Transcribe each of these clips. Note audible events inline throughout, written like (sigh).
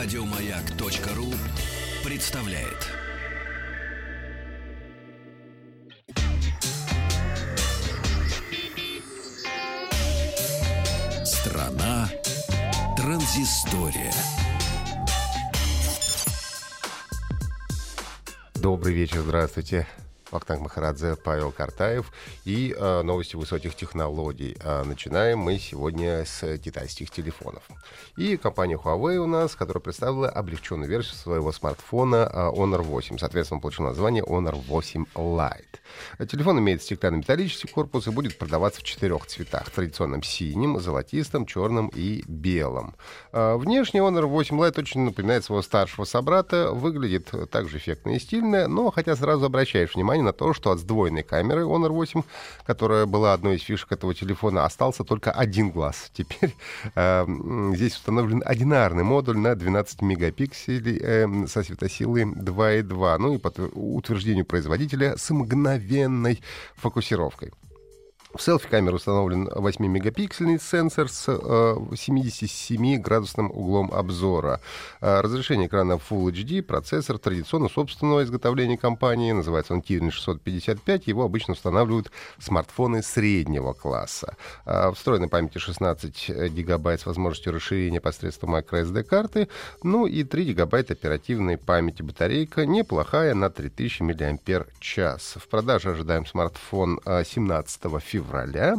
Радиомаяк.ру представляет. Страна транзистория. Добрый вечер, здравствуйте. Вахтанг Махарадзе, Павел Картаев и э, новости высоких технологий. А начинаем мы сегодня с китайских телефонов. И компания Huawei у нас, которая представила облегченную версию своего смартфона э, Honor 8. Соответственно, получил название Honor 8 Lite. Телефон имеет стеклянно-металлический корпус и будет продаваться в четырех цветах. Традиционном синим, золотистом, черном и белом. Э, внешне Honor 8 Lite очень напоминает своего старшего собрата. Выглядит также эффектно и стильно, но хотя сразу обращаешь внимание внимание на то, что от сдвоенной камеры Honor 8, которая была одной из фишек этого телефона, остался только один глаз. Теперь э, здесь установлен одинарный модуль на 12 мегапикселей э, со светосилой 2,2. Ну и по утверждению производителя с мгновенной фокусировкой. В селфи-камере установлен 8-мегапиксельный сенсор с э, 77-градусным углом обзора. Э, разрешение экрана Full HD, процессор традиционно собственного изготовления компании, называется он Kirin 655, его обычно устанавливают смартфоны среднего класса. Э, встроенной памяти 16 гигабайт с возможностью расширения посредством microSD-карты, ну и 3 гигабайта оперативной памяти батарейка, неплохая, на 3000 мАч. В продаже ожидаем смартфон 17 февраля февраля.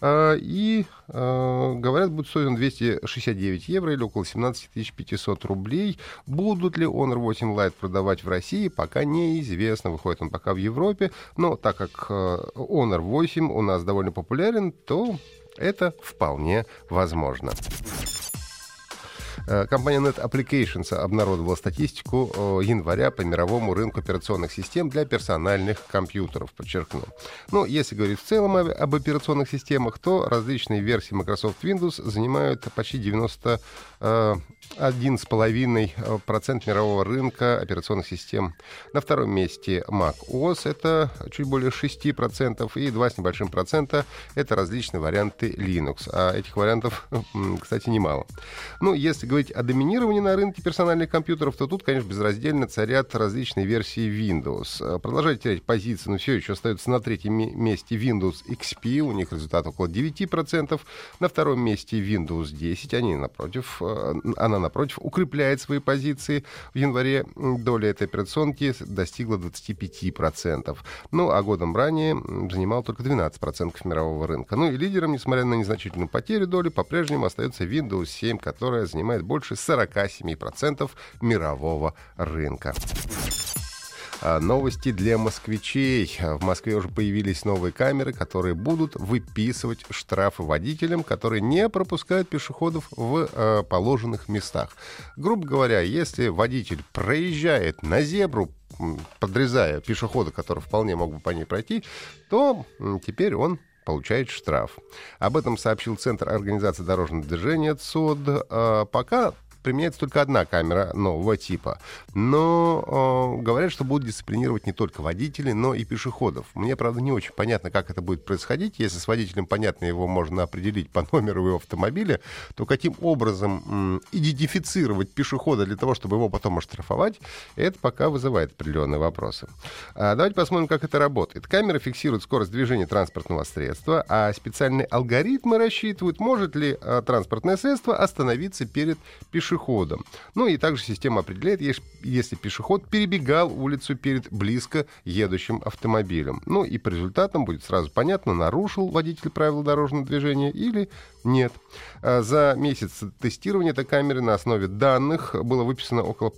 А, и, а, говорят, будет стоить он 269 евро или около 17 500 рублей. Будут ли Honor 8 Lite продавать в России, пока неизвестно. Выходит он пока в Европе. Но так как а, Honor 8 у нас довольно популярен, то это вполне возможно. Э, компания Net Applications обнародовала статистику э, января по мировому рынку операционных систем для персональных компьютеров, подчеркну. Ну, если говорить в целом об операционных системах, то различные версии Microsoft Windows занимают почти 90 1,5% мирового рынка операционных систем. На втором месте Mac OS, это чуть более 6%, и 2 с небольшим процента это различные варианты Linux. А этих вариантов, кстати, немало. Ну, если говорить о доминировании на рынке персональных компьютеров, то тут, конечно, безраздельно царят различные версии Windows. Продолжает терять позиции, но все еще остается на третьем месте Windows XP, у них результат около 9%. На втором месте Windows 10, они, напротив, э, она напротив, укрепляет свои позиции. В январе доля этой операционки достигла 25%. Ну, а годом ранее занимал только 12% мирового рынка. Ну и лидером, несмотря на незначительную потерю доли, по-прежнему остается Windows 7, которая занимает больше 47% мирового рынка. А, новости для москвичей. В Москве уже появились новые камеры, которые будут выписывать штрафы водителям, которые не пропускают пешеходов в э, положенных местах. Грубо говоря, если водитель проезжает на зебру, подрезая пешехода, который вполне мог бы по ней пройти, то теперь он получает штраф. Об этом сообщил Центр организации дорожного движения ЦОД. А, пока применяется только одна камера нового типа. Но э, говорят, что будут дисциплинировать не только водителей, но и пешеходов. Мне, правда, не очень понятно, как это будет происходить. Если с водителем, понятно, его можно определить по (laughs) номеру его автомобиля, то каким образом э, идентифицировать пешехода для того, чтобы его потом оштрафовать, это пока вызывает определенные вопросы. А давайте посмотрим, как это работает. Камера фиксирует скорость движения транспортного средства, а специальные алгоритмы рассчитывают, может ли э, транспортное средство остановиться перед пешеходом пешеходом. Ну и также система определяет, если пешеход перебегал улицу перед близко едущим автомобилем. Ну и по результатам будет сразу понятно, нарушил водитель правила дорожного движения или нет. А за месяц тестирования этой камеры на основе данных было выписано около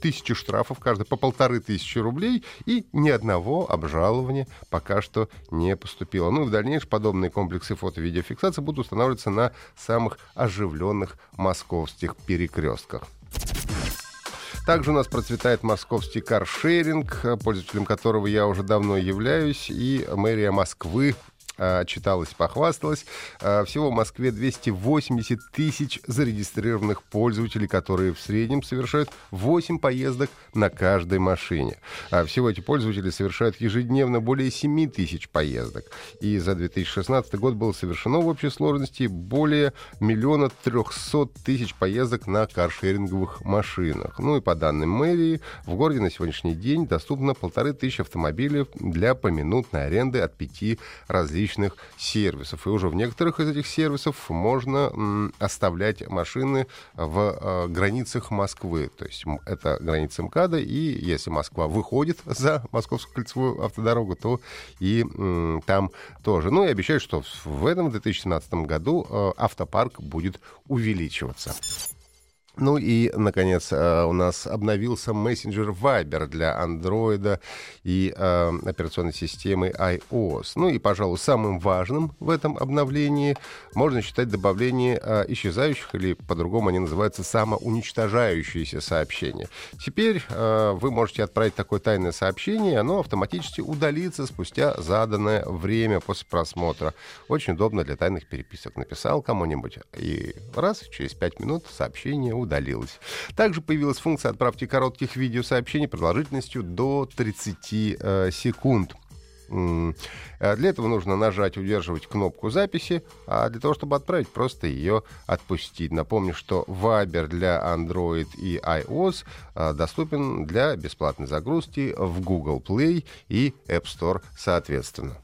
тысячи штрафов, каждый по полторы тысячи рублей, и ни одного обжалования пока что не поступило. Ну и в дальнейшем подобные комплексы фото-видеофиксации будут устанавливаться на самых оживленных московских перекрестках перекрестках. Также у нас процветает московский каршеринг, пользователем которого я уже давно являюсь, и мэрия Москвы отчиталась, похвасталась. Всего в Москве 280 тысяч зарегистрированных пользователей, которые в среднем совершают 8 поездок на каждой машине. Всего эти пользователи совершают ежедневно более 7 тысяч поездок. И за 2016 год было совершено в общей сложности более миллиона трехсот тысяч поездок на каршеринговых машинах. Ну и по данным мэрии, в городе на сегодняшний день доступно полторы тысячи автомобилей для поминутной аренды от пяти различных сервисов. И уже в некоторых из этих сервисов можно оставлять машины в э, границах Москвы. То есть это граница МКАДа, и если Москва выходит (laughs) за Московскую кольцевую автодорогу, то и там тоже. Ну и обещают, что в этом 2017 году э, автопарк будет увеличиваться. Ну и, наконец, э, у нас обновился мессенджер Viber для Android и э, операционной системы iOS. Ну и, пожалуй, самым важным в этом обновлении можно считать добавление э, исчезающих, или по-другому они называются самоуничтожающиеся сообщения. Теперь э, вы можете отправить такое тайное сообщение, оно автоматически удалится спустя заданное время после просмотра. Очень удобно для тайных переписок. Написал кому-нибудь, и раз, через пять минут сообщение удалилась. Также появилась функция отправки коротких видеосообщений продолжительностью до 30 э, секунд. Э, для этого нужно нажать, удерживать кнопку записи, а для того, чтобы отправить, просто ее отпустить. Напомню, что Viber для Android и iOS э, доступен для бесплатной загрузки в Google Play и App Store соответственно.